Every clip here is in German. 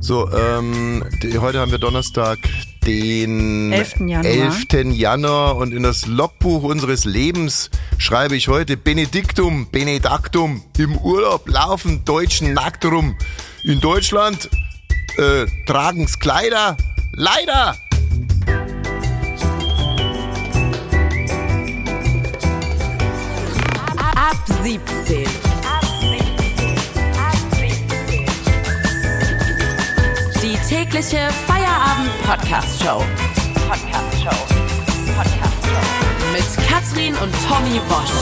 So, ähm, die, heute haben wir Donnerstag, den 11. Januar. 11. Januar und in das Logbuch unseres Lebens schreibe ich heute Benediktum, Benedaktum, im Urlaub laufen Deutschen nackt rum. In Deutschland äh, tragen's Kleider, leider. Ab 17. tägliche Feierabend-Podcast-Show. Podcast-Show. Podcast-Show. Mit Katrin und Tommy Bosch.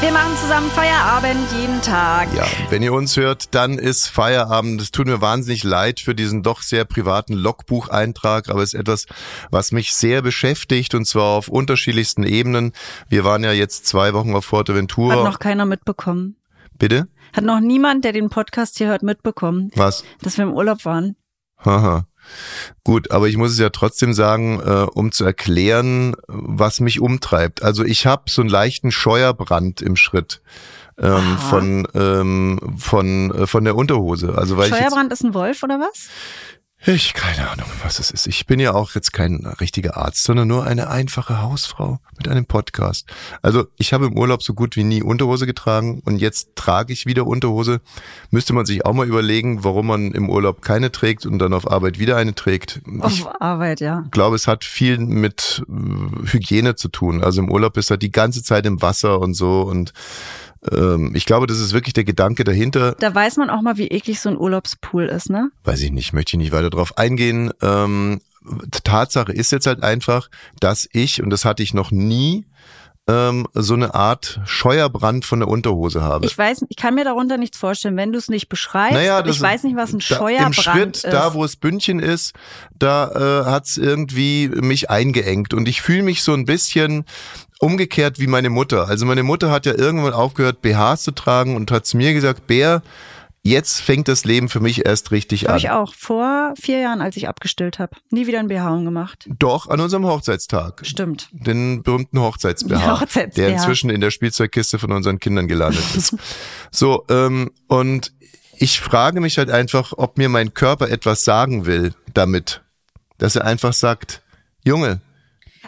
Wir machen zusammen Feierabend jeden Tag. Ja, wenn ihr uns hört, dann ist Feierabend. Es tut mir wahnsinnig leid für diesen doch sehr privaten Logbucheintrag, aber es ist etwas, was mich sehr beschäftigt und zwar auf unterschiedlichsten Ebenen. Wir waren ja jetzt zwei Wochen auf Fuerteventura. Hat noch keiner mitbekommen. Bitte? Hat noch niemand, der den Podcast hier hört, mitbekommen, Was? dass wir im Urlaub waren. Haha. Gut, aber ich muss es ja trotzdem sagen, äh, um zu erklären, was mich umtreibt. Also ich habe so einen leichten Scheuerbrand im Schritt ähm, von ähm, von äh, von der Unterhose. Also weil ich jetzt, ist ein Wolf oder was? Ich keine Ahnung, was es ist. Ich bin ja auch jetzt kein richtiger Arzt, sondern nur eine einfache Hausfrau mit einem Podcast. Also ich habe im Urlaub so gut wie nie Unterhose getragen und jetzt trage ich wieder Unterhose. Müsste man sich auch mal überlegen, warum man im Urlaub keine trägt und dann auf Arbeit wieder eine trägt. Ich Auf Arbeit, ja. glaube, es hat viel mit äh, Hygiene zu tun. Also im Urlaub ist er die ganze Zeit im Wasser und so und ich glaube, das ist wirklich der Gedanke dahinter. Da weiß man auch mal, wie eklig so ein Urlaubspool ist, ne? Weiß ich nicht, möchte ich nicht weiter drauf eingehen. Ähm, Tatsache ist jetzt halt einfach, dass ich, und das hatte ich noch nie, ähm, so eine Art Scheuerbrand von der Unterhose habe. Ich weiß, ich kann mir darunter nichts vorstellen, wenn du es nicht beschreibst. Naja, das ich weiß nicht, was ein da, Scheuerbrand Im Schritt, ist. da wo das Bündchen ist, da äh, hat's irgendwie mich eingeengt und ich fühle mich so ein bisschen umgekehrt wie meine Mutter. Also meine Mutter hat ja irgendwann aufgehört, BHs zu tragen und hat zu mir gesagt, Bär, jetzt fängt das Leben für mich erst richtig Habe an. ich auch vor vier Jahren, als ich abgestillt habe. Nie wieder ein BH gemacht. Doch, an unserem Hochzeitstag. Stimmt. Den berühmten Hochzeits-BH, Hochzeits-BH. der inzwischen in der Spielzeugkiste von unseren Kindern gelandet ist. so, ähm, und ich frage mich halt einfach, ob mir mein Körper etwas sagen will damit. Dass er einfach sagt, Junge,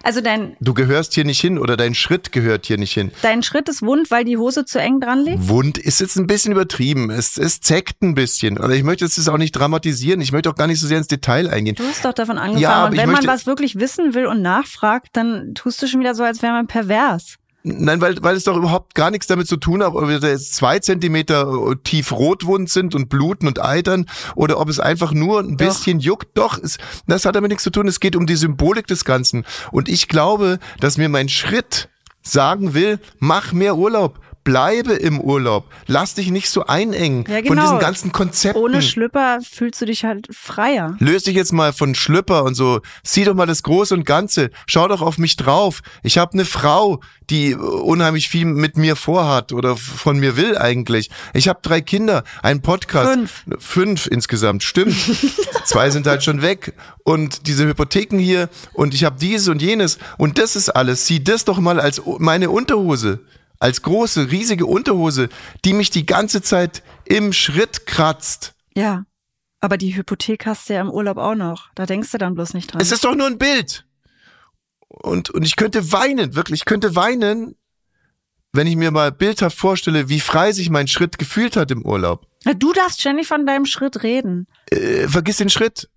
Also dein, du gehörst hier nicht hin oder dein Schritt gehört hier nicht hin. dein Schritt ist wund, weil die Hose zu eng dran liegt? Wund ist jetzt ein bisschen übertrieben. Es, es zeckt ein bisschen. Oder ich möchte jetzt das auch nicht dramatisieren. Ich möchte auch gar nicht so sehr ins Detail eingehen. Du hast doch davon angefangen. Ja, und wenn man was wirklich wissen will und nachfragt, dann tust du schon wieder so, als wäre man pervers. Nein, weil, weil es doch überhaupt gar nichts damit zu tun hat, ob wir jetzt zwei Zentimeter äh, tief rotwund sind und bluten und eitern oder ob es einfach nur ein Doch. bisschen juckt. Doch, es, das hat damit nichts zu tun. Es geht um die Symbolik des Ganzen. Und ich glaube, dass mir mein Schritt sagen will, mach mehr Urlaub. Bleibe im Urlaub. Lass dich nicht so einengen Ja, von genau. diesen ganzen Konzepten. Ohne Schlüpper fühlst du dich halt freier. Löse dich jetzt mal von Schlüpper und so. Sieh doch mal das Große und Ganze. Schau doch auf mich drauf. Ich habe eine Frau, die unheimlich viel mit mir vorhat oder von mir will eigentlich. Ich habe drei Kinder, einen Podcast. Fünf. Fünf insgesamt, stimmt. Zwei sind halt schon weg. Und diese Hypotheken hier und ich habe dieses und jenes. Und das ist alles. Sieh das doch mal als meine Unterhose. Als große, riesige Unterhose, die mich die ganze Zeit im Schritt kratzt. Ja. Aber die Hypothek hast du ja im Urlaub auch noch. Da denkst du dann bloß nicht dran. Es ist doch nur ein Bild. Und, und ich könnte weinen, wirklich, ich könnte weinen, wenn ich mir mal bildhaft vorstelle, wie frei sich mein Schritt gefühlt hat im Urlaub. Du darfst ständig von deinem Schritt reden. Äh, vergiss den Schritt.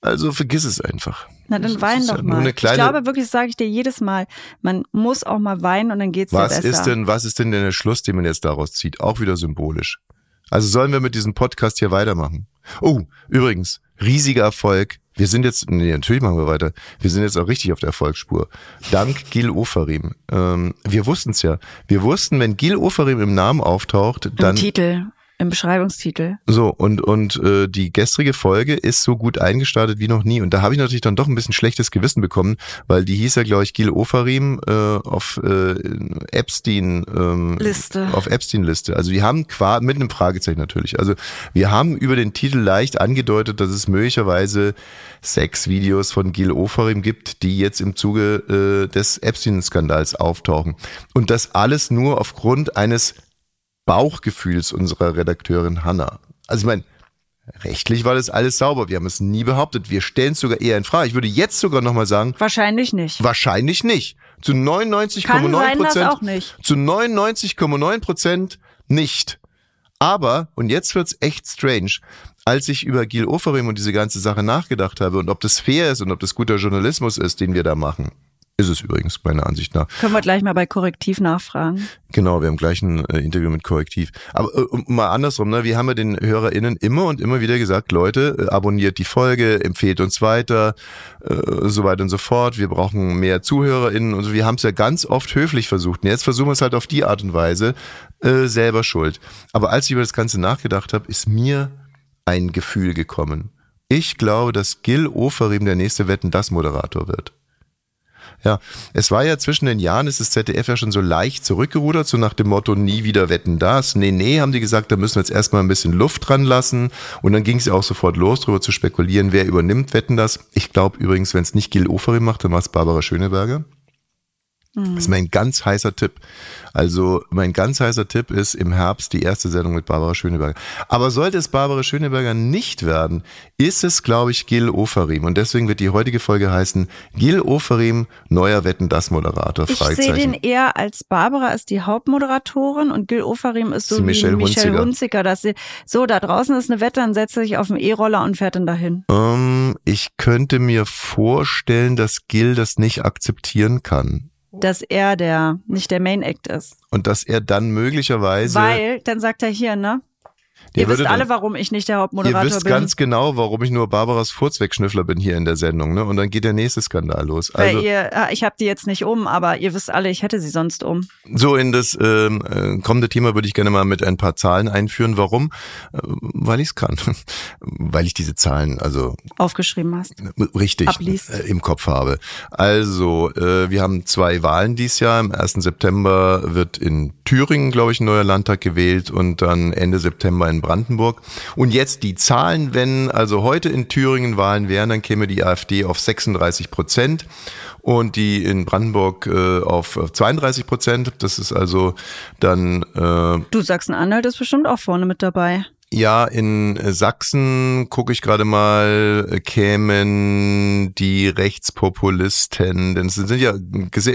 Also vergiss es einfach. Na, Das dann wein ist doch ja mal. eine ich kleine- glaube wirklich, das sage ich dir jedes Mal. Man muss auch mal weinen und dann geht's dir Was besser. ist denn, was ist denn der Schluss, den man jetzt daraus zieht? Auch wieder symbolisch. Also sollen wir mit diesem Podcast hier weitermachen? Oh, übrigens, riesiger Erfolg. Wir sind jetzt, nee, natürlich machen wir weiter. Wir sind jetzt auch richtig auf der Erfolgsspur. Dank Gil Ofarim. Ähm, wir wussten es ja. Wir wussten, wenn Gil Ofarim im Namen auftaucht, Im dann Titel, im Beschreibungstitel. so, und, und äh, die gestrige Folge ist so gut eingestartet wie noch nie. Und da habe ich natürlich dann doch ein bisschen schlechtes Gewissen bekommen, weil die hieß ja, glaube ich, Gil Ofarim äh, auf äh, Epstein ähm, Liste. Auf Epstein-Liste. Also wir haben qua mit einem Fragezeichen natürlich. Also wir haben über den Titel leicht angedeutet, dass es möglicherweise Sexvideos von Gil Ofarim gibt, die jetzt im Zuge äh, des Epstein-Skandals auftauchen. Und das alles nur aufgrund eines Bauchgefühls unserer Redakteurin Hanna. Also ich meine, rechtlich war das alles sauber. Wir haben es nie behauptet. Wir stellen es sogar eher in Frage. Ich würde jetzt sogar nochmal sagen. Wahrscheinlich nicht. Wahrscheinlich nicht. Zu 99,9 Prozent. Zu 99,9 Prozent nicht. Aber, und jetzt wird's echt strange, als ich über Gil Oferim und diese ganze Sache nachgedacht habe und ob das fair ist und ob das guter Journalismus ist, den wir da machen, ist es übrigens, meiner Ansicht nach. Können wir gleich mal bei Korrektiv nachfragen. Genau, wir haben gleich ein äh, Interview mit Korrektiv. Aber äh, mal andersrum, ne? wir haben ja den HörerInnen immer und immer wieder gesagt, Leute, äh, abonniert die Folge, empfehlt uns weiter, äh, so weiter und so fort. Wir brauchen mehr ZuhörerInnen und so. Wir haben es ja ganz oft höflich versucht. Und jetzt versuchen wir es halt auf die Art und Weise, äh, selber schuld. Aber als ich über das Ganze nachgedacht habe, ist mir ein Gefühl gekommen. Ich glaube, dass Gil Oferim der nächste Wetten das Moderator wird. Ja, es war ja zwischen den Jahren, ist das ZDF ja schon so leicht zurückgerudert, so nach dem Motto, nie wieder wetten das. Nee, nee, haben die gesagt, da müssen wir jetzt erstmal ein bisschen Luft dran lassen. Und dann ging es ja auch sofort los, darüber zu spekulieren, wer übernimmt wetten das. Ich glaube übrigens, wenn es nicht Gil Oferim macht, dann war es Barbara Schöneberger. Das ist mein ganz heißer Tipp. Also mein ganz heißer Tipp ist im Herbst die erste Sendung mit Barbara Schöneberger. Aber sollte es Barbara Schöneberger nicht werden, ist es, glaube ich, Gil Oferim. Und deswegen wird die heutige Folge heißen Gil Oferim, neuer Wetten, das Moderator. Ich sehe den eher als Barbara ist die Hauptmoderatorin und Gil Oferim ist so wie Michelle Hunziker. Hunziker. Dass sie, so, da draußen ist eine Wette, dann setzt sich auf den E-Roller und fährt dann dahin. Ähm, ich könnte mir vorstellen, dass Gil das nicht akzeptieren kann dass er der, nicht der Main Act ist. Und dass er dann möglicherweise. Weil, dann sagt er hier, ne? Ihr wisst alle, warum ich nicht der Hauptmoderator bin. Ihr wisst bin. ganz genau, warum ich nur Barbaras Furzwegschnüffler bin hier in der Sendung, ne? Und dann geht der nächste Skandal los. Also, ihr, ah, ich habe die jetzt nicht um, aber ihr wisst alle, ich hätte sie sonst um. So in das ähm, äh, kommende Thema würde ich gerne mal mit ein paar Zahlen einführen. Warum? Äh, weil ich es kann. Weil ich diese Zahlen also aufgeschrieben hast. Richtig äh, im Kopf habe. Also äh, wir haben zwei Wahlen dieses Jahr. Am 1. September wird in Thüringen, glaube ich, ein neuer Landtag gewählt und dann Ende September Brandenburg. Und jetzt die Zahlen, wenn also heute in Thüringen Wahlen wären, dann käme die AfD auf 36 Prozent und die in Brandenburg äh, auf 32 Prozent. Das ist also dann. Äh, du Sachsen-Anhalt ist bestimmt auch vorne mit dabei. Ja, in Sachsen gucke ich gerade mal, kämen die Rechtspopulisten, denn sie sind ja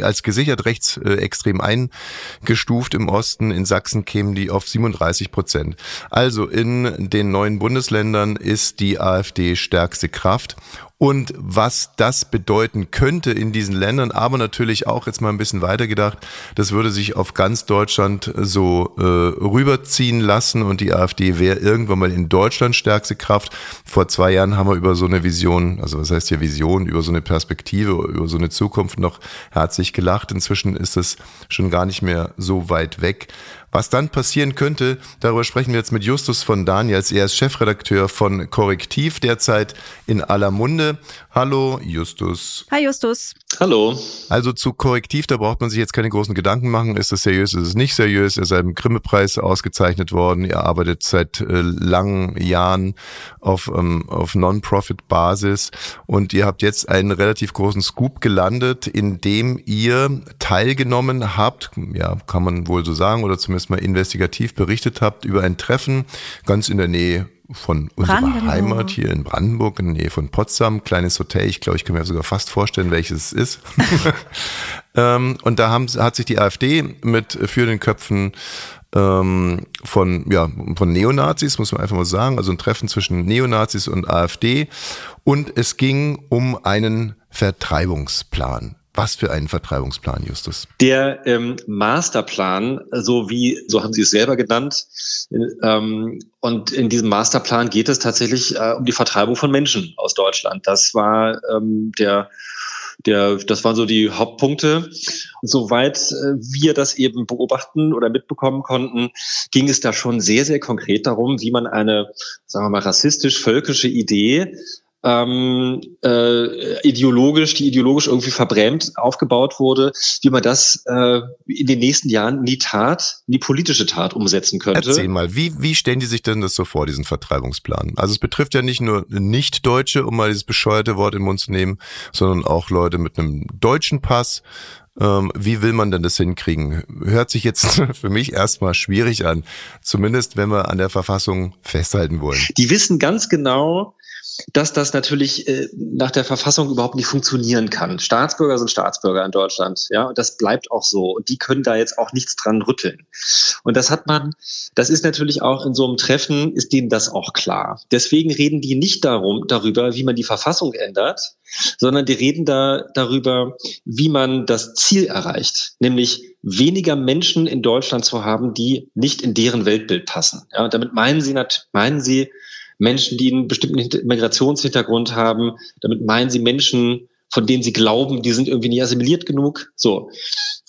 als gesichert rechtsextrem eingestuft im Osten. In Sachsen kämen die auf 37 Prozent. Also in den neuen Bundesländern ist die AfD stärkste Kraft und was das bedeuten könnte in diesen Ländern, aber natürlich auch jetzt mal ein bisschen weitergedacht, das würde sich auf ganz Deutschland so äh, rüberziehen lassen und die AfD wäre irgendwann mal in Deutschland stärkste Kraft. Vor zwei Jahren haben wir über so eine Vision, also was heißt hier Vision, über so eine Perspektive, über so eine Zukunft noch herzlich gelacht. Inzwischen ist es schon gar nicht mehr so weit weg. Was dann passieren könnte, darüber sprechen wir jetzt mit Justus von Daniels. Er ist Chefredakteur von Korrektiv, derzeit in aller Munde. Hallo, Justus. Hi, Justus. Hallo. Also zu Korrektiv, da braucht man sich jetzt keine großen Gedanken machen. Ist es seriös, ist es nicht seriös? Er ist einem Grimme-Preis ausgezeichnet worden. Er arbeitet seit äh, langen Jahren auf, ähm, auf Non-Profit-Basis und ihr habt jetzt einen relativ großen Scoop gelandet, in dem ihr teilgenommen habt, ja, kann man wohl so sagen, oder zumindest mal investigativ berichtet habt über ein Treffen ganz in der Nähe von unserer Heimat hier in Brandenburg, in der Nähe von Potsdam, kleines Hotel, ich glaube, ich kann mir sogar fast vorstellen, welches es ist. ähm, und da haben, hat sich die AfD mit für den Köpfen ähm, von, ja, von Neonazis, muss man einfach mal sagen, also ein Treffen zwischen Neonazis und AfD. Und es ging um einen Vertreibungsplan. Was für einen Vertreibungsplan, Justus? Der ähm, Masterplan, so wie, so haben Sie es selber genannt. Ähm, und in diesem Masterplan geht es tatsächlich äh, um die Vertreibung von Menschen aus Deutschland. Das war ähm, der der, das waren so die Hauptpunkte. Soweit äh, wir das eben beobachten oder mitbekommen konnten, ging es da schon sehr, sehr konkret darum, wie man eine, sagen wir mal, rassistisch-völkische Idee ähm, äh, ideologisch, die ideologisch irgendwie verbrämt aufgebaut wurde, wie man das äh, in den nächsten Jahren in die Tat, in die politische Tat umsetzen könnte. Erzähl mal, wie, wie stellen die sich denn das so vor, diesen Vertreibungsplan? Also es betrifft ja nicht nur Nicht-Deutsche, um mal dieses bescheuerte Wort in den Mund zu nehmen, sondern auch Leute mit einem deutschen Pass. Ähm, wie will man denn das hinkriegen? Hört sich jetzt für mich erstmal schwierig an. Zumindest wenn wir an der Verfassung festhalten wollen. Die wissen ganz genau, dass das natürlich äh, nach der Verfassung überhaupt nicht funktionieren kann. Staatsbürger sind Staatsbürger in Deutschland, ja, und das bleibt auch so. Und die können da jetzt auch nichts dran rütteln. Und das hat man, das ist natürlich auch in so einem Treffen, ist denen das auch klar. Deswegen reden die nicht darum, darüber, wie man die Verfassung ändert, sondern die reden da darüber, wie man das Ziel erreicht, nämlich weniger Menschen in Deutschland zu haben, die nicht in deren Weltbild passen. Ja, und damit meinen sie, meinen sie Menschen, die einen bestimmten Migrationshintergrund haben. Damit meinen sie Menschen, von denen sie glauben, die sind irgendwie nicht assimiliert genug. So.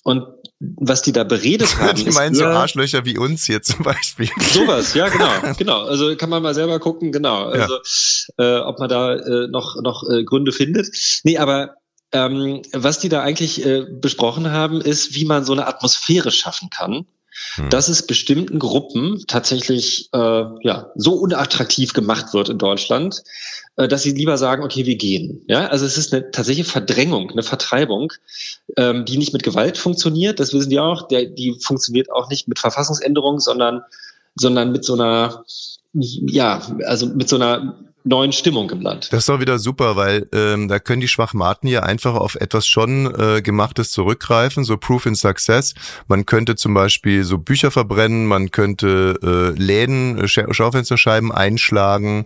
Und was die da beredet haben. Die meinen so Arschlöcher wie uns hier zum Beispiel. Sowas, ja, genau, genau. Also kann man mal selber gucken, genau. Also ja. äh, ob man da äh, noch, noch äh, Gründe findet. Nee, aber ähm, was die da eigentlich äh, besprochen haben, ist, wie man so eine Atmosphäre schaffen kann, hm. dass es bestimmten Gruppen tatsächlich äh, ja, so unattraktiv gemacht wird in Deutschland, äh, dass sie lieber sagen, okay, wir gehen. Ja, also es ist eine tatsächliche Verdrängung, eine Vertreibung, ähm, die nicht mit Gewalt funktioniert. Das wissen die auch. Der, die funktioniert auch nicht mit Verfassungsänderungen, sondern sondern mit so einer ja, also mit so einer neuen Stimmung im Land. Das ist doch wieder super, weil ähm, da können die Schwachmaten ja einfach auf etwas schon äh, gemachtes zurückgreifen, so Proof in Success. Man könnte zum Beispiel so Bücher verbrennen, man könnte äh, Läden, äh, Schaufensterscheiben einschlagen,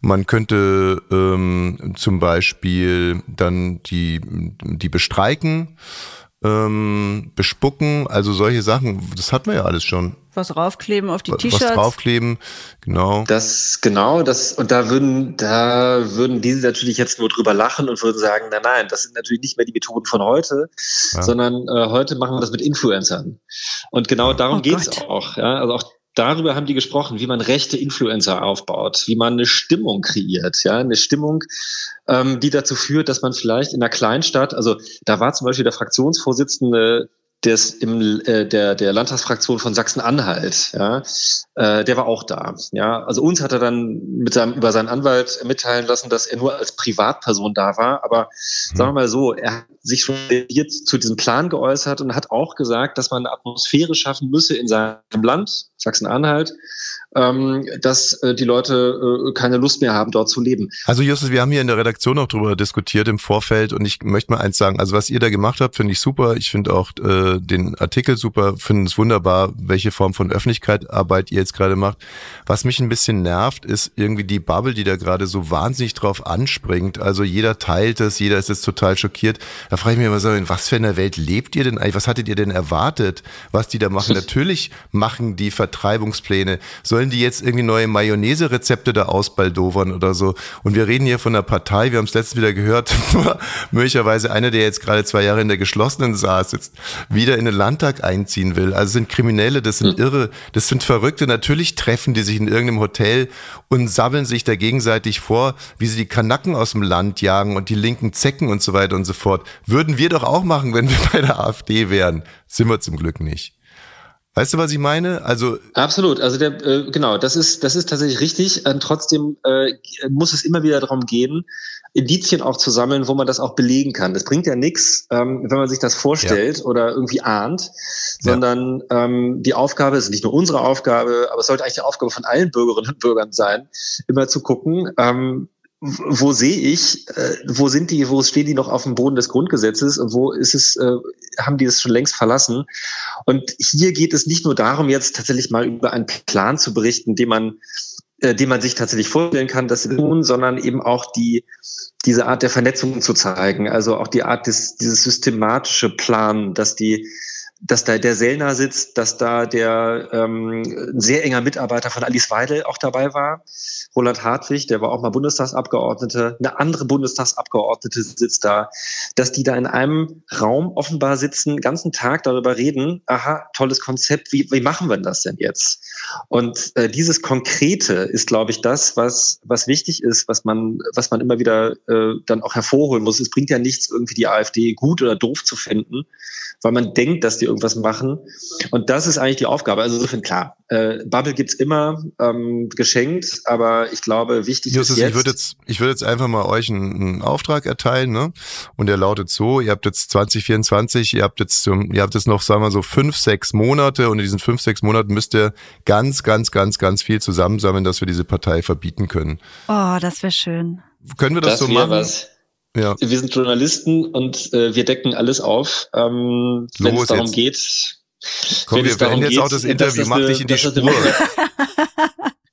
man könnte ähm, zum Beispiel dann die die bestreiken ähm, bespucken, also solche Sachen, das hatten wir ja alles schon. Was raufkleben auf die T-Shirts. Was raufkleben, genau. Das, genau, das, und da würden, da würden diese natürlich jetzt nur drüber lachen und würden sagen, nein, nein, das sind natürlich nicht mehr die Methoden von heute, ja. sondern äh, heute machen wir das mit Influencern. Und genau darum oh geht's Gott. auch, ja. Also auch darüber haben die gesprochen, wie man rechte Influencer aufbaut, wie man eine Stimmung kreiert, ja, eine Stimmung, ähm, die dazu führt, dass man vielleicht in einer Kleinstadt, also da war zum Beispiel der Fraktionsvorsitzende des im äh, der der Landtagsfraktion von Sachsen-Anhalt, ja, äh, der war auch da, ja. Also uns hat er dann mit seinem über seinen Anwalt mitteilen lassen, dass er nur als Privatperson da war, aber mhm. sagen wir mal so, er hat sich jetzt zu diesem Plan geäußert und hat auch gesagt, dass man eine Atmosphäre schaffen müsse in seinem Land, Sachsen-Anhalt, ähm, dass äh, die Leute äh, keine Lust mehr haben, dort zu leben. Also Justus, wir haben hier in der Redaktion auch drüber diskutiert im Vorfeld und ich möchte mal eins sagen, also was ihr da gemacht habt, finde ich super. Ich finde auch äh, den Artikel super, finde es wunderbar, welche Form von Öffentlichkeitsarbeit ihr jetzt gerade macht. Was mich ein bisschen nervt, ist irgendwie die Bubble, die da gerade so wahnsinnig drauf anspringt. Also jeder teilt es, jeder ist jetzt total schockiert. Da frage ich mich immer so, in was für einer Welt lebt ihr denn eigentlich? Was hattet ihr denn erwartet, was die da machen? Natürlich machen die Vertreibungspläne. Sollen die jetzt irgendwie neue Mayonnaise-Rezepte da ausbaldowern oder so? Und wir reden hier von einer Partei, wir haben es letztens wieder gehört, möglicherweise einer, der jetzt gerade zwei Jahre in der geschlossenen saß, jetzt wieder in den Landtag einziehen will. Also sind Kriminelle, das sind Irre, das sind Verrückte. Natürlich treffen die sich in irgendeinem Hotel und sabbeln sich da gegenseitig vor, wie sie die Kanacken aus dem Land jagen und die linken Zecken und so weiter und so fort. Würden wir doch auch machen, wenn wir bei der AfD wären. Sind wir zum Glück nicht. Weißt du, was ich meine? Also absolut. Also der äh, genau, das ist das ist tatsächlich richtig. Ähm, trotzdem äh, muss es immer wieder darum gehen, Indizien auch zu sammeln, wo man das auch belegen kann. Das bringt ja nichts, ähm, wenn man sich das vorstellt ja. oder irgendwie ahnt, sondern ja. ähm, die Aufgabe ist nicht nur unsere Aufgabe, aber es sollte eigentlich die Aufgabe von allen Bürgerinnen und Bürgern sein, immer zu gucken, ähm, wo sehe ich, äh, wo sind die, wo stehen die noch auf dem Boden des Grundgesetzes und wo ist es, äh, haben die es schon längst verlassen? Und hier geht es nicht nur darum, jetzt tatsächlich mal über einen Plan zu berichten, den man, äh, den man sich tatsächlich vorstellen kann, das zu tun, sondern eben auch die, diese Art der Vernetzung zu zeigen, also auch die Art des, dieses systematische Plan, dass die, dass da der Sellner sitzt, dass da der ähm, ein sehr enger Mitarbeiter von Alice Weidel auch dabei war, Roland Hartwig, der war auch mal Bundestagsabgeordnete, eine andere Bundestagsabgeordnete sitzt da, dass die da in einem Raum offenbar sitzen, ganzen Tag darüber reden, aha, tolles Konzept, wie, wie machen wir das denn jetzt? Und äh, dieses Konkrete ist, glaube ich, das, was, was wichtig ist, was man, was man immer wieder äh, dann auch hervorholen muss. Es bringt ja nichts, irgendwie die AfD gut oder doof zu finden, weil man denkt, dass die irgendwas machen. Und das ist eigentlich die Aufgabe. Also insofern klar, äh, Bubble gibt's immer ähm, geschenkt, aber ich glaube, wichtig Justus, ist jetzt... ich würde jetzt, ich würde jetzt einfach mal euch einen, einen Auftrag erteilen, ne? Und der lautet so, ihr habt jetzt 2024, ihr habt jetzt, ihr habt jetzt noch, sagen wir so, fünf, sechs Monate und in diesen fünf, sechs Monaten müsst ihr ganz, ganz, ganz, ganz viel zusammensammeln, dass wir diese Partei verbieten können. Oh, das wäre schön. Können wir das, das so machen? Was. Ja. Wir sind Journalisten und äh, wir decken alles auf, ähm, wenn es darum jetzt. geht. Komm, wir beenden jetzt geht, auch das Interview, mach dich in die Spur.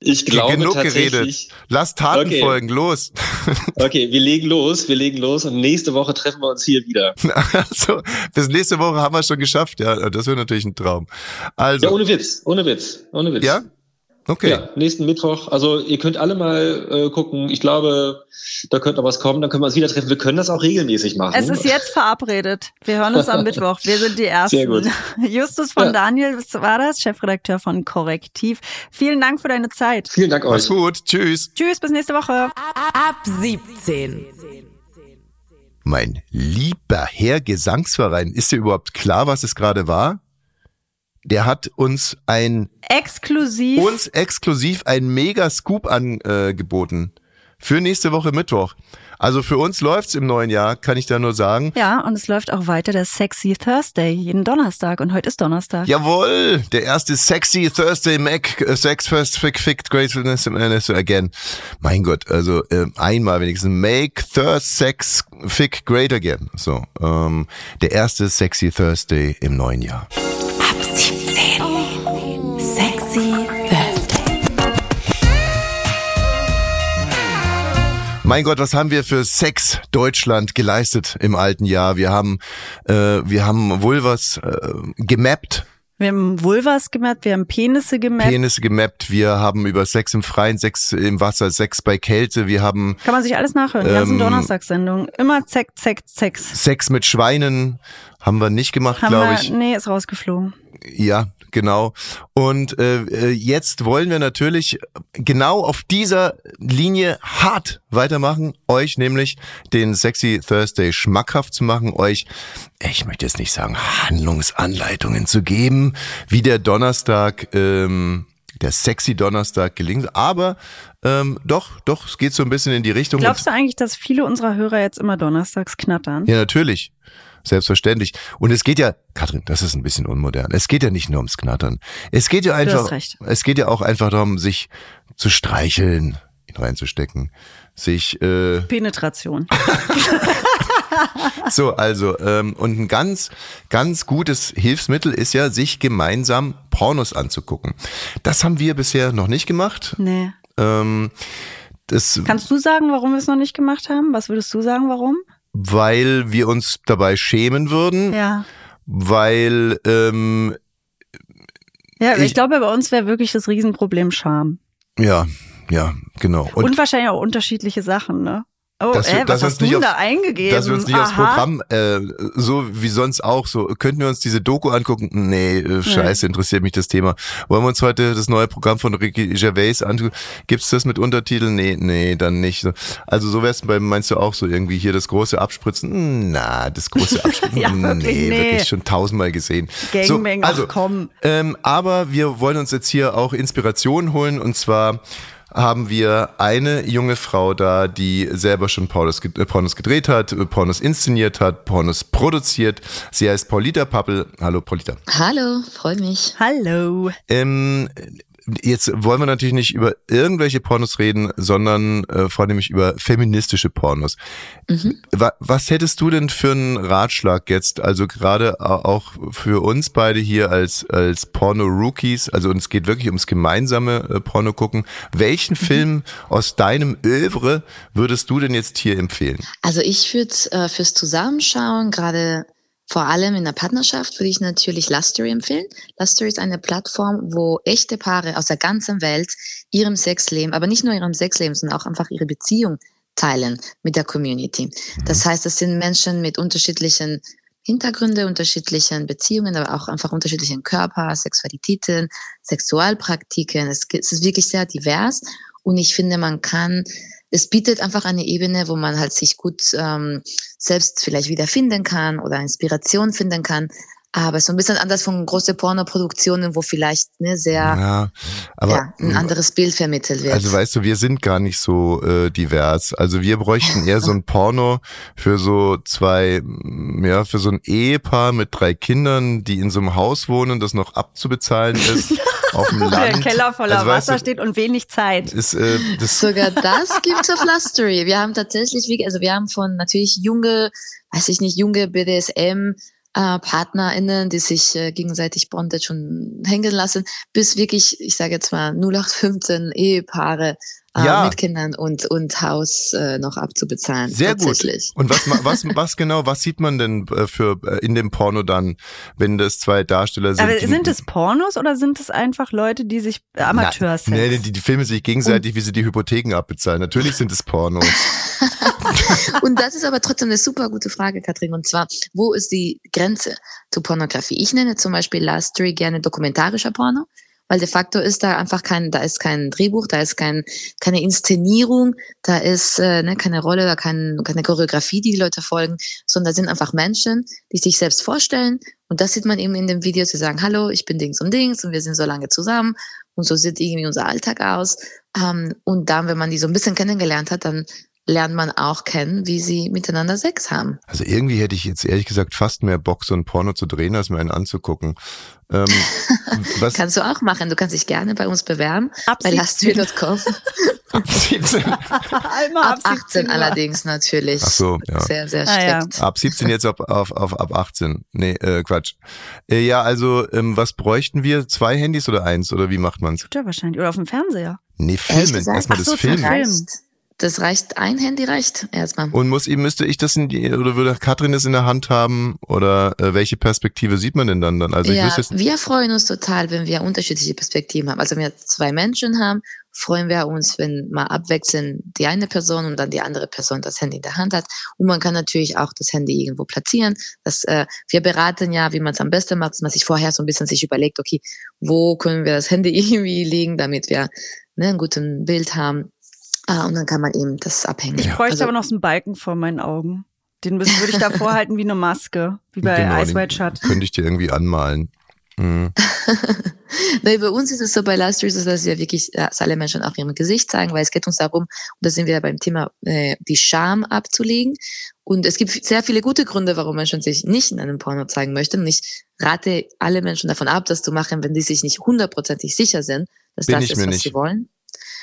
Ich glaube Genug tatsächlich. geredet. Lass Taten Okay. folgen, los. Okay, wir legen los, wir legen los und nächste Woche treffen wir uns hier wieder. Also, bis nächste Woche haben wir es schon geschafft. Ja, das wäre natürlich ein Traum. Also, Ja, ohne Witz, ohne Witz, ohne Witz. ja? Okay. Ja, nächsten Mittwoch. Also ihr könnt alle mal äh, gucken. Ich glaube, da könnte noch was kommen. Dann können wir uns wieder treffen. Wir können das auch regelmäßig machen. Es ist jetzt verabredet. Wir hören uns am Mittwoch. Wir sind die Ersten. Sehr gut. Justus von Ja. Daniel war das, Chefredakteur von Korrektiv. Vielen Dank für deine Zeit. Vielen Dank Mach's euch. gut. Tschüss. Tschüss, bis nächste Woche. Ab 17. Mein lieber Herr Gesangsverein, ist dir überhaupt klar, was es gerade war? Der hat uns ein, Exklusiv. uns exklusiv ein Mega-Scoop angeboten. Für nächste Woche Mittwoch. Also für uns läuft's im neuen Jahr, kann ich da nur sagen. Ja, und es läuft auch weiter der Sexy Thursday jeden Donnerstag und heute ist Donnerstag. Jawohl, der erste Sexy Thursday Mac, äh, Sex First Fick Ficked Gratefulness äh, Again. Mein Gott, also äh, einmal wenigstens Make Thirst Sex Fick Great Again. So, ähm, der erste Sexy Thursday im neuen Jahr. Mein Gott, was haben wir für Sex Deutschland geleistet im alten Jahr? Wir haben, äh, wir haben Vulvas äh, gemappt, Wir haben Vulvas gemappt, wir haben Penisse gemappt. Penisse gemappt, wir haben über Sex im Freien, Sex im Wasser, Sex bei Kälte, wir haben Kann man sich alles nachhören. Die ganzen Ähm, Donnerstagssendungen. Immer Zeck, Zeck, Sex. Sex mit Schweinen, haben wir nicht gemacht, glaube ich. nee, ist rausgeflogen. Ja, genau. Und äh, äh, jetzt wollen wir natürlich genau auf dieser Linie hart weitermachen, euch nämlich den Sexy Thursday schmackhaft zu machen, euch, ich möchte jetzt nicht sagen, Handlungsanleitungen zu geben, wie der Donnerstag, ähm, der Sexy Donnerstag gelingt. Aber ähm, doch, doch, es geht so ein bisschen in die Richtung. Glaubst du eigentlich, dass viele unserer Hörer jetzt immer donnerstags knattern? Ja, natürlich. Selbstverständlich. Und es geht ja, Katrin, das ist ein bisschen unmodern. Es geht ja nicht nur ums Knattern. Es geht ja einfach, recht. es geht ja auch einfach darum, sich zu streicheln, ihn reinzustecken, sich, äh, Penetration. so, also, ähm, und ein ganz, ganz gutes Hilfsmittel ist ja, sich gemeinsam Pornos anzugucken. Das haben wir bisher noch nicht gemacht. Nee. Ähm, das, Kannst du sagen, warum wir es noch nicht gemacht haben? Was würdest du sagen, warum? Weil wir uns dabei schämen würden, Ja. weil, ähm, Ja, ich, Ich- glaube, bei uns wäre wirklich das Riesenproblem Scham. ja, ja, genau. Und, wahrscheinlich auch unterschiedliche Sachen, ne? Oh, wir- äh, dass was hast du aufs- da eingegeben? dass wir uns nicht aufs Aha. Programm, äh, so wie sonst auch, so, könnten wir uns diese Doku angucken? Nee, äh, scheiße, interessiert mich das Thema. Wollen wir uns heute das neue Programm von Ricky Gervais angucken? Gibt's das mit Untertiteln? Nee, nee, dann nicht. Also so wär's bei, meinst du auch so irgendwie hier das große Abspritzen? Na, das große Abspritzen? Ja, wirklich, nee, nee. wirklich schon tausendmal gesehen. Gangbang, so, also, ach komm. ähm, aber wir wollen uns jetzt hier auch Inspiration holen und zwar haben wir eine junge Frau da, die selber schon Pornos, ge- äh, Pornos gedreht hat, äh, Pornos inszeniert hat, Pornos produziert. Sie heißt Paulita Pappel. Hallo Paulita. Hallo, freue mich. Hallo. Ähm, jetzt wollen wir natürlich nicht über irgendwelche Pornos reden, sondern äh, vornehmlich über feministische Pornos. Wa was hättest du denn für einen Ratschlag jetzt, also gerade au- auch für uns beide hier als, als Porno-Rookies, also uns geht wirklich ums gemeinsame äh, Porno gucken. Welchen Film aus deinem Övre würdest du denn jetzt hier empfehlen? Also ich würde äh, fürs Zusammenschauen, gerade vor allem in der Partnerschaft, würde ich natürlich Lustery empfehlen. Lustery ist eine Plattform, wo echte Paare aus der ganzen Welt ihrem Sexleben, aber nicht nur ihrem Sexleben, sondern auch einfach ihre Beziehung teilen mit der Community. Das heißt, das sind Menschen mit unterschiedlichen Hintergründe, unterschiedlichen Beziehungen, aber auch einfach unterschiedlichen Körper, Sexualitäten, Sexualpraktiken. Es, es ist wirklich sehr divers und ich finde, man kann, es bietet einfach eine Ebene, wo man halt sich gut ähm, selbst vielleicht wiederfinden kann oder Inspiration finden kann. Aber so ein bisschen anders von großen Pornoproduktionen, wo vielleicht ne, sehr Ja, aber ja, ein anderes Bild vermittelt wird. Also weißt du, wir sind gar nicht so äh, divers. Also wir bräuchten eher so ein Porno für so zwei, mm, ja, für so ein Ehepaar mit drei Kindern, die in so einem Haus wohnen, das noch abzubezahlen ist, auf dem Wo der Land. Keller voller Also, weißt Wasser du, steht und wenig Zeit. Ist, äh, das, Sogar das gibt's auf Lustery. Wir haben tatsächlich, wie- also wir haben von natürlich junge, weiß ich nicht, junge BDSM äh, PartnerInnen, die sich äh, gegenseitig Bondage und hängen lassen, bis wirklich, ich sage jetzt mal 0815 Ehepaare Ja. mit Kindern und, und Haus äh, noch abzubezahlen. Sehr gut. tatsächlich. Und was, was, was genau, was sieht man denn äh, für äh, in dem Porno dann, wenn das zwei Darsteller sind? Aber sind es Pornos oder sind es einfach Leute, die sich äh, Amateursex? Na, Nee, die, die filmen sich gegenseitig, wie sie die Hypotheken abbezahlen. Natürlich sind es Pornos. Und das ist aber trotzdem eine super gute Frage, Katrin. Und zwar, wo ist die Grenze zu Pornografie? Ich nenne zum Beispiel Lustery gerne dokumentarischer Porno, weil de facto ist da einfach kein, da ist kein Drehbuch, da ist kein, keine Inszenierung, da ist äh, ne, keine Rolle, da kein, keine Choreografie, die die Leute folgen, sondern da sind einfach Menschen, die sich selbst vorstellen. Und das sieht man eben in den Videos, die sagen, hallo, ich bin Dings und Dings und wir sind so lange zusammen und so sieht irgendwie unser Alltag aus. Ähm, und dann, wenn man die so ein bisschen kennengelernt hat, dann lernt man auch kennen, wie sie miteinander Sex haben. Also irgendwie hätte ich jetzt ehrlich gesagt fast mehr Bock, so ein Porno zu drehen, als mir einen anzugucken. Ähm, was Kannst du auch machen. Du kannst dich gerne bei uns bewerben. Ab Bei 17. lastreal.com. ab 17, Einmal Ab 18 Uhr. allerdings natürlich. Ach so, ja. Sehr, sehr Ah, ja. strikt. ab 17 jetzt auf, auf, auf ab 18. Nee, äh, Quatsch. Äh, ja, also ähm, was bräuchten wir? Zwei Handys oder eins? Oder wie macht man's? Ja, wahrscheinlich. Oder auf dem Fernseher. Nee, filmen. Erstmal das Filmen. Film. Reicht. Das reicht, ein Handy reicht erstmal. Und muss müsste ich das in die, oder würde Katrin das in der Hand haben? Oder äh, welche Perspektive sieht man denn dann dann? Also ich ja, wüsste jetzt, wir freuen uns total, wenn wir unterschiedliche Perspektiven haben. Also wenn wir zwei Menschen haben, freuen wir uns, wenn mal abwechseln die eine Person und dann die andere Person das Handy in der Hand hat. Und man kann natürlich auch das Handy irgendwo platzieren. Das, äh, wir beraten ja, wie man es am besten macht, dass man sich vorher so ein bisschen sich überlegt, okay, wo können wir das Handy irgendwie legen, damit wir ne, ein gutes Bild haben. Ah, und dann kann man eben das abhängen. Ich bräuchte Also- aber noch so einen Balken vor meinen Augen. Den müssen- würde ich da vorhalten wie eine Maske. Wie bei Genau, Ice White Shut. könnte ich dir irgendwie anmalen. Mhm. Nee, bei uns ist es so bei Last Street, dass wir wirklich dass alle Menschen auch ihrem Gesicht zeigen, weil es geht uns darum, und da sind wir beim Thema, äh, die Scham abzulegen. Und es gibt sehr viele gute Gründe, warum Menschen sich nicht in einem Porno zeigen möchten. Und ich rate alle Menschen davon ab, das zu machen, wenn die sich nicht hundertprozentig sicher sind, dass Bin das ist, was nicht. sie wollen.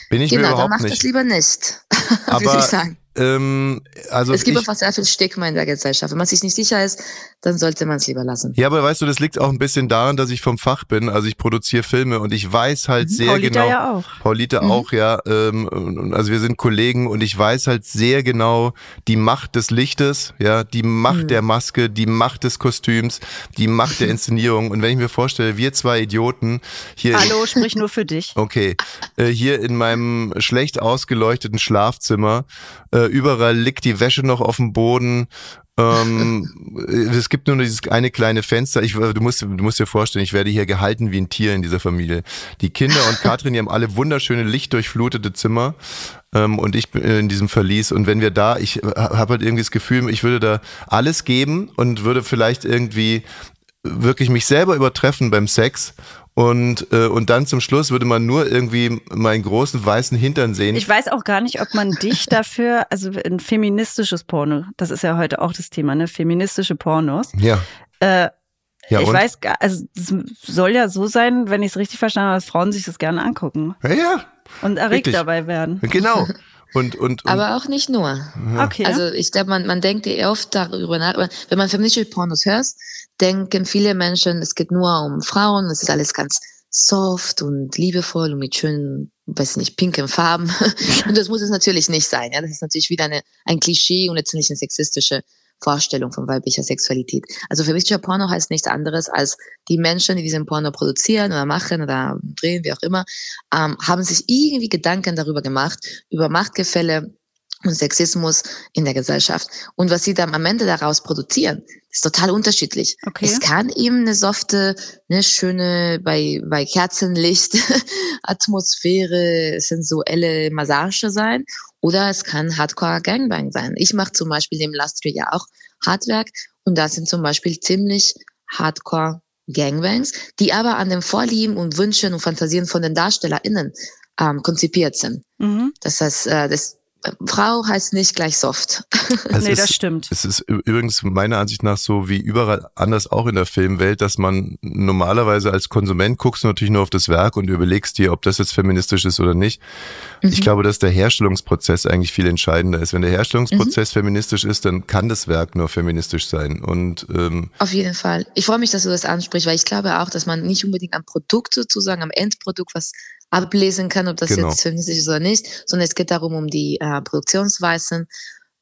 Bin ich mir genau, dann überhaupt macht nicht. es lieber nicht, würde ich sagen. Ähm, also es gibt ich, einfach sehr viel Stigma in der Gesellschaft. Wenn man sich nicht sicher ist, dann sollte man es lieber lassen. ja, aber weißt du, das liegt auch ein bisschen daran, dass ich vom Fach bin. Also ich produziere Filme und ich weiß halt sehr Paulita genau. ja auch. Paulita Mhm. auch, ja. Ähm, also wir sind Kollegen und ich weiß halt sehr genau die Macht des Lichtes, ja, die Macht Mhm. der Maske, die Macht des Kostüms, die Macht der Inszenierung. Und wenn ich mir vorstelle, wir zwei Idioten hier. Hallo, sprich nur für dich. Okay, äh, hier in meinem schlecht ausgeleuchteten Schlafzimmer, äh, überall liegt die Wäsche noch auf dem Boden. Ähm, äh, es gibt nur dieses eine kleine Fenster. Ich, äh, du, musst, du musst dir vorstellen, ich werde hier gehalten wie ein Tier in dieser Familie. Die Kinder und Katrin, die haben alle wunderschöne lichtdurchflutete Zimmer ähm, und ich bin in diesem Verlies. Und wenn wir da, ich habe halt irgendwie das Gefühl, ich würde da alles geben und würde vielleicht irgendwie wirklich mich selber übertreffen beim Sex und äh, und dann zum Schluss würde man nur irgendwie meinen großen weißen Hintern sehen. Ich weiß auch gar nicht, ob man dich dafür, also ein feministisches Porno, das ist ja heute auch das Thema, ne? Feministische Pornos. ja, Äh, ja ich und? weiß, also es soll ja so sein, wenn ich es richtig verstanden habe, dass Frauen sich das gerne angucken ja, ja, und erregt Richtig. dabei werden. genau. Und und, und Aber auch nicht nur. Okay. Also ich glaube, man, man denkt ja oft darüber nach, wenn man feministische Pornos hört, denken viele Menschen, es geht nur um Frauen, es ist alles ganz soft und liebevoll und mit schönen, weiß nicht, pinken Farben. Und das muss es natürlich nicht sein. Ja? Das ist natürlich wieder eine, ein Klischee und eine ziemlich eine sexistische Vorstellung von weiblicher Sexualität. Also feministischer Porno heißt nichts anderes als die Menschen, die diesen Porno produzieren oder machen oder drehen, wie auch immer, ähm, haben sich irgendwie Gedanken darüber gemacht, über Machtgefälle und Sexismus in der Gesellschaft. Und was sie dann am Ende daraus produzieren, ist total unterschiedlich. Okay. Es kann eben eine softe, eine schöne, bei, bei Kerzenlicht, Atmosphäre, sensuelle Massage sein. Oder es kann Hardcore Gangbang sein. Ich mache zum Beispiel dem Lastry ja auch Hardwerk. Und da sind zum Beispiel ziemlich Hardcore Gangbangs, die aber an den Vorlieben und Wünschen und Fantasien von den DarstellerInnen ähm, konzipiert sind. Mhm. Das heißt, äh, das Frau heißt nicht gleich soft. Es nee, ist, das stimmt. Es ist übrigens meiner Ansicht nach so wie überall anders auch in der Filmwelt, dass man normalerweise als Konsument guckst du natürlich nur auf das Werk und überlegst dir, ob das jetzt feministisch ist oder nicht. Ich glaube, dass der Herstellungsprozess eigentlich viel entscheidender ist. Wenn der Herstellungsprozess feministisch ist, dann kann das Werk nur feministisch sein. Und ähm, Auf jeden Fall. Ich freue mich, dass du das ansprichst, weil ich glaube auch, dass man nicht unbedingt am Produkt sozusagen, am Endprodukt was ablesen kann, ob das Genau. jetzt feministisch ist oder nicht, sondern es geht darum, um die äh, Produktionsweisen,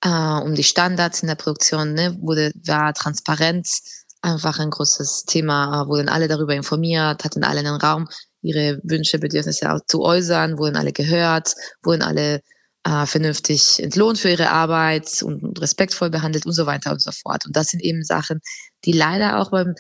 äh, um die Standards in der Produktion, ne? wurde, war Transparenz einfach ein großes Thema, äh, wurden alle darüber informiert, hatten alle einen Raum, ihre Wünsche, Bedürfnisse zu äußern, wurden alle gehört, wurden alle äh, vernünftig entlohnt für ihre Arbeit und respektvoll behandelt und so weiter und so fort. Und das sind eben Sachen, die leider auch beim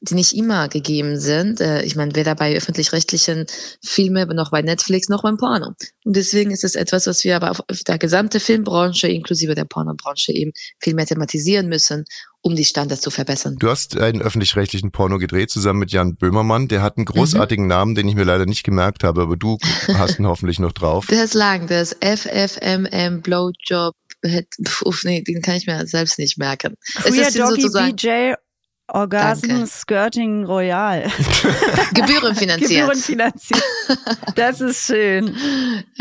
die nicht immer gegeben sind. Äh, Ich meine, weder bei öffentlich-rechtlichen Filmen noch bei Netflix noch beim Porno. Und deswegen ist es etwas, was wir aber auf der gesamten Filmbranche inklusive der Pornobranche eben viel mehr thematisieren müssen, um die Standards zu verbessern. du hast einen öffentlich-rechtlichen Porno gedreht zusammen mit Jan Böhmermann. Der hat einen großartigen Namen, den ich mir leider nicht gemerkt habe, aber du hast ihn hoffentlich noch drauf. Der ist lang, der ist FFMM Blowjob. Pf, Uff, nee, den kann ich mir selbst nicht merken. Es Queer ist Doggy sozusagen BJ Orgasm Danke. Skirting Royal. gebührenfinanziert. Gebührenfinanziert. Das ist schön.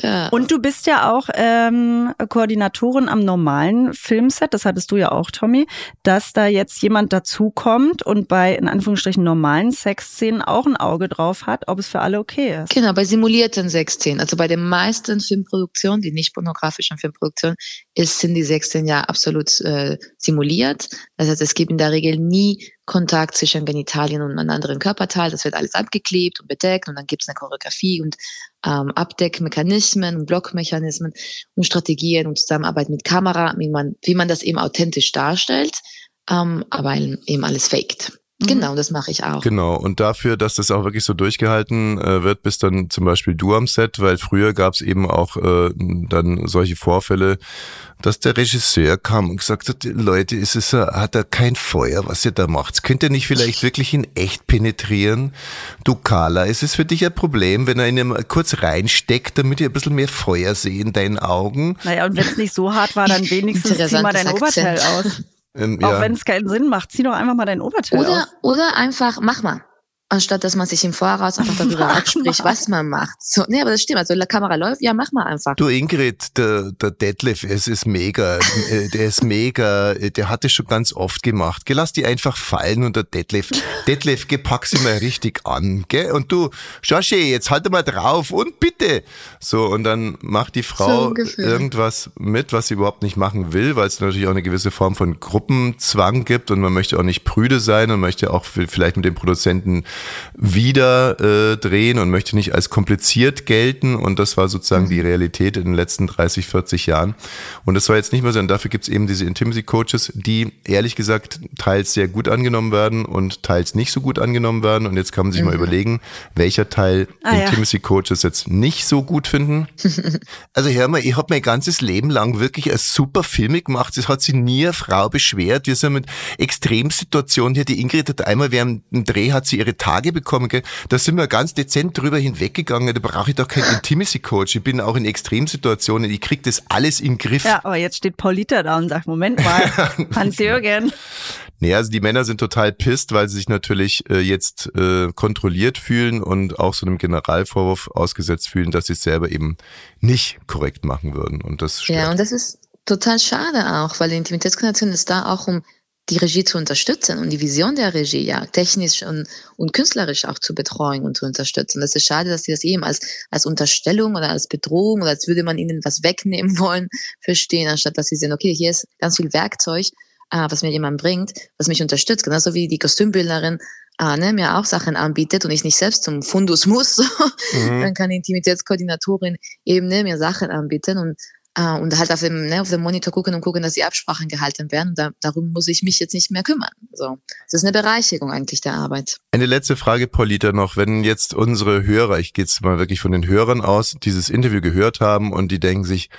Ja. Und du bist ja auch ähm, Koordinatorin am normalen Filmset, das hattest du ja auch, Tommy, dass da jetzt jemand dazukommt und bei in Anführungsstrichen normalen Sexszenen auch ein Auge drauf hat, ob es für alle okay ist. Genau, bei simulierten Sexszenen. Also bei den meisten Filmproduktionen, die nicht pornografischen Filmproduktionen, ist, sind die Sexszenen ja absolut äh, simuliert. Das heißt, es gibt in der Regel nie Kontakt zwischen Genitalien und einem anderen Körperteil. Das wird alles abgeklebt und bedeckt und dann gibt es eine Choreografie und ähm, Abdeckmechanismen und Blockmechanismen und Strategien und Zusammenarbeit mit Kamera, wie man, wie man das eben authentisch darstellt, ähm, aber eben alles faked. Mhm. Genau, das mache ich auch. Genau, und dafür, dass das auch wirklich so durchgehalten äh, wird, bist dann zum Beispiel du am Set, weil früher gab es eben auch äh, dann solche Vorfälle, dass der Regisseur kam und gesagt hat, Leute, ist es, hat er kein Feuer, was ihr da macht? Könnt ihr nicht vielleicht wirklich in echt penetrieren? Du Carla, ist es für dich ein Problem, wenn er ihn mal kurz reinsteckt, damit ihr ein bisschen mehr Feuer seht in deinen Augen? Naja, und wenn es nicht so hart war, dann wenigstens zieh mal dein Interessantes Oberteil Akzent. aus. Ähm, Auch ja. wenn es keinen Sinn macht, zieh doch einfach mal dein Oberteil Oder, aus. oder einfach, mach mal. Anstatt dass man sich im Voraus einfach darüber abspricht, was man macht. So, nee, aber das stimmt. Also, die Kamera läuft, ja, mach mal einfach. Du Ingrid, der, der Detlef, es ist mega, äh, der ist mega, äh, der hat es schon ganz oft gemacht. Geh, lass die einfach fallen und der Detlef, Detlef, geh, pack sie mal richtig an, gell? Und du, Joshi, jetzt halt mal drauf und bitte. So, und dann macht die So Frau ungefähr. irgendwas mit, was sie überhaupt nicht machen will, weil es natürlich auch eine gewisse Form von Gruppenzwang gibt und man möchte auch nicht prüde sein und möchte auch vielleicht mit dem Produzenten wieder äh, drehen und möchte nicht als kompliziert gelten und das war sozusagen die Realität in den letzten 30, 40 Jahren und das soll jetzt nicht mehr sein. Dafür gibt es eben diese Intimacy Coaches, die ehrlich gesagt teils sehr gut angenommen werden und teils nicht so gut angenommen werden und jetzt kann man sich mal überlegen, welcher Teil Ah, ja. Intimacy Coaches jetzt nicht so gut finden. Also hör mal, ich habe mein ganzes Leben lang wirklich eine super Filme gemacht. Es hat sich nie eine Frau beschwert. Wir sind mit Extremsituationen hier. Die Ingrid hat einmal während dem Dreh hat sie ihre Tage bekommen. Gell? Da sind wir ganz dezent drüber hinweggegangen. Da brauche ich doch keinen Intimacy Coach. Ich bin auch in Extremsituationen. Ich krieg das alles in den Griff. Ja, aber jetzt steht Paulita da und sagt, Moment mal, Hans-Jürgen. Nee, also die Männer sind total pisst, weil sie sich natürlich äh, jetzt äh, kontrolliert fühlen und auch so einem Generalvorwurf ausgesetzt fühlen, dass sie es selber eben nicht korrekt machen würden. Und das stört. Ja, und das ist total schade auch, weil die Intimitätskoordination ist da auch, um die Regie zu unterstützen und die Vision der Regie ja technisch und, und künstlerisch auch zu betreuen und zu unterstützen. Das ist schade, dass sie das eben als, als Unterstellung oder als Bedrohung oder als würde man ihnen was wegnehmen wollen, verstehen, anstatt dass sie sehen, okay, hier ist ganz viel Werkzeug, äh, was mir jemand bringt, was mich unterstützt. Genauso wie die Kostümbildnerin äh, ne, mir auch Sachen anbietet und ich nicht selbst zum Fundus muss, Mhm. dann kann die Intimitätskoordinatorin eben ne, mir Sachen anbieten und äh, und halt auf dem, ne, auf dem Monitor gucken und gucken, dass die Absprachen gehalten werden. Da, darum muss ich mich jetzt nicht mehr kümmern. So, das ist eine Bereicherung eigentlich der Arbeit. Eine letzte Frage, Paulita, noch. Wenn jetzt unsere Hörer, ich gehe jetzt mal wirklich von den Hörern aus, dieses Interview gehört haben und die denken sich,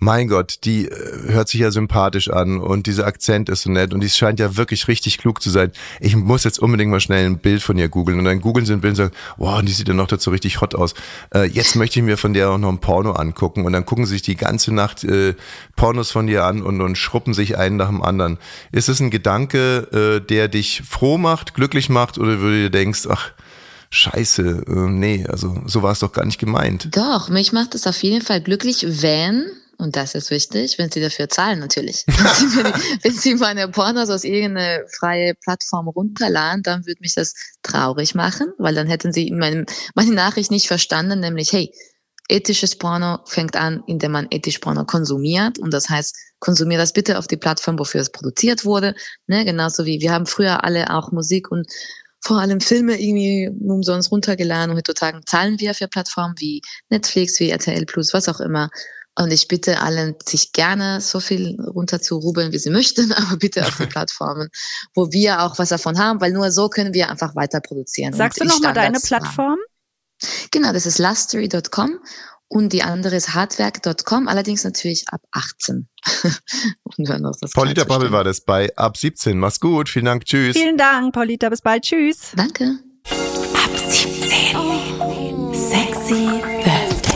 mein Gott, die äh, hört sich ja sympathisch an und dieser Akzent ist so nett und die scheint ja wirklich richtig klug zu sein. Ich muss jetzt unbedingt mal schnell ein Bild von ihr googeln und dann googeln sie ein Bild und sagen, wow, die sieht ja noch dazu richtig hot aus. Äh, jetzt möchte ich mir von der auch noch ein Porno angucken und dann gucken sie sich die ganze Nacht äh, Pornos von dir an und, und schruppen sich einen nach dem anderen. Ist es ein Gedanke, äh, der dich froh macht, glücklich macht oder würde du denkst, ach, Scheiße, äh, nee, also so war es doch gar nicht gemeint. Doch, mich macht es auf jeden Fall glücklich, wenn und das ist wichtig, wenn sie dafür zahlen natürlich. wenn, sie, wenn sie meine Pornos aus irgendeiner freie Plattform runterladen, dann würde mich das traurig machen, weil dann hätten sie meine, meine Nachricht nicht verstanden, nämlich, hey, ethisches Porno fängt an, indem man ethisch Porno konsumiert. Und das heißt, konsumiert das bitte auf die Plattform, wofür es produziert wurde. Ne? Genauso wie wir haben früher alle auch Musik und vor allem Filme irgendwie umsonst runtergeladen und heutzutage zahlen wir für Plattformen wie Netflix, wie RTL Plus, was auch immer. Und ich bitte allen, sich gerne so viel runter zu rubeln, wie sie möchten, aber bitte auf den Plattformen, wo wir auch was davon haben, weil nur so können wir einfach weiter produzieren. Sagst du nochmal deine Plattform? Genau, das ist lustery.com und die andere ist hardwerk.com, allerdings natürlich ab 18. Paulita Babbel war das bei ab 17. Mach's gut, vielen Dank, tschüss. Vielen Dank, Paulita, bis bald, tschüss. Danke. Ab 17. Oh. Sexy Thursday.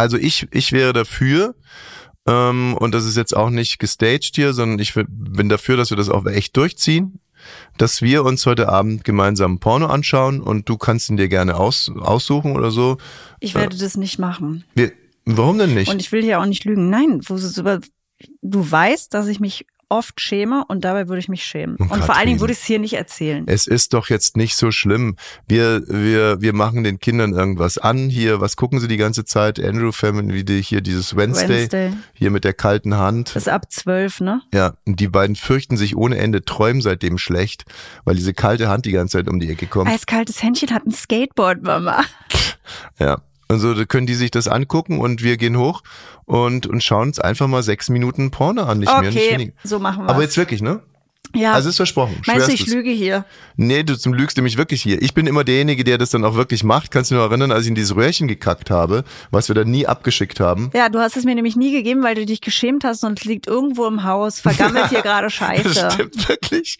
Also ich, ich wäre dafür, ähm, und das ist jetzt auch nicht gestaged hier, sondern ich bin dafür, dass wir das auch echt durchziehen, dass wir uns heute Abend gemeinsam Porno anschauen und du kannst ihn dir gerne aus, aussuchen oder so. Ich werde das nicht machen. Wir, warum denn nicht? Und ich will hier auch nicht lügen. Nein, du weißt, dass ich mich oft schäme und dabei würde ich mich schämen. Und, und vor allen Dingen würde ich es hier nicht erzählen. Es ist doch jetzt nicht so schlimm. Wir, wir, wir machen den Kindern irgendwas an. Hier, was gucken sie die ganze Zeit? Andrew Family, wie die, hier dieses Wednesday, Wednesday. Hier mit der kalten Hand. Das ist ab zwölf, ne? Ja, und die beiden fürchten sich ohne Ende, träumen seitdem schlecht, weil diese kalte Hand die ganze Zeit um die Ecke kommt. Eiskaltes Händchen hat ein Skateboard, Mama. Ja, also da können die sich das angucken und wir gehen hoch und, und schauen uns einfach mal sechs Minuten Porno an, nicht okay, mehr, nicht weniger. so machen wir Aber jetzt wirklich, ne? Ja. Also ist versprochen. Meinst du, ich lüge hier? Nee, du zum lügst nämlich wirklich hier. Ich bin immer derjenige, der das dann auch wirklich macht. Kannst du dich noch erinnern, als ich in dieses Röhrchen gekackt habe, was wir da nie abgeschickt haben? Ja, du hast es mir nämlich nie gegeben, weil du dich geschämt hast und es liegt irgendwo im Haus, vergammelt hier gerade Scheiße. Das stimmt wirklich.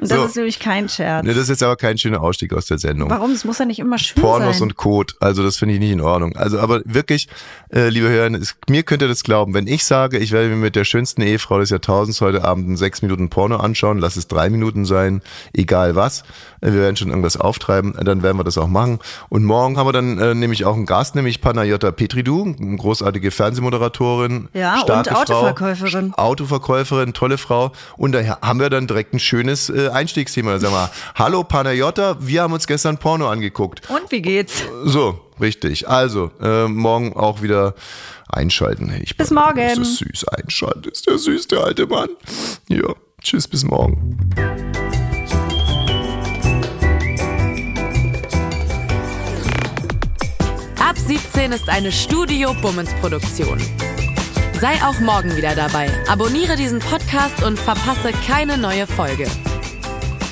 Und das so. ist nämlich kein Scherz. Nee, das ist jetzt aber kein schöner Ausstieg aus der Sendung. Warum? Es muss ja nicht immer schön Pornos sein. und Code. Also das finde ich nicht in Ordnung. Also aber wirklich, äh, liebe Hörer, mir könnt ihr das glauben. Wenn ich sage, ich werde mir mit der schönsten Ehefrau des Jahrtausends heute Abend ein sechs Minuten Porno anschauen, lass es drei Minuten sein, egal was. Äh, wir werden schon irgendwas auftreiben, dann werden wir das auch machen. Und morgen haben wir dann äh, nämlich auch einen Gast, nämlich Panayota Petridou, eine großartige Fernsehmoderatorin. Ja, und Autoverkäuferin. Frau, Autoverkäuferin, tolle Frau. Und daher haben wir dann direkt ein schönes äh, Einstiegsthema. Sag mal, hallo Panayota, wir haben uns gestern Porno angeguckt. Und wie geht's? So, richtig. Also, äh, morgen auch wieder einschalten. Ich bis morgen. Ist das süß. Einschalten ist der süß, der alte Mann. Ja, tschüss, bis morgen. Ab 17 ist eine Studio Bummens Produktion. Sei auch morgen wieder dabei. Abonniere diesen Podcast und verpasse keine neue Folge.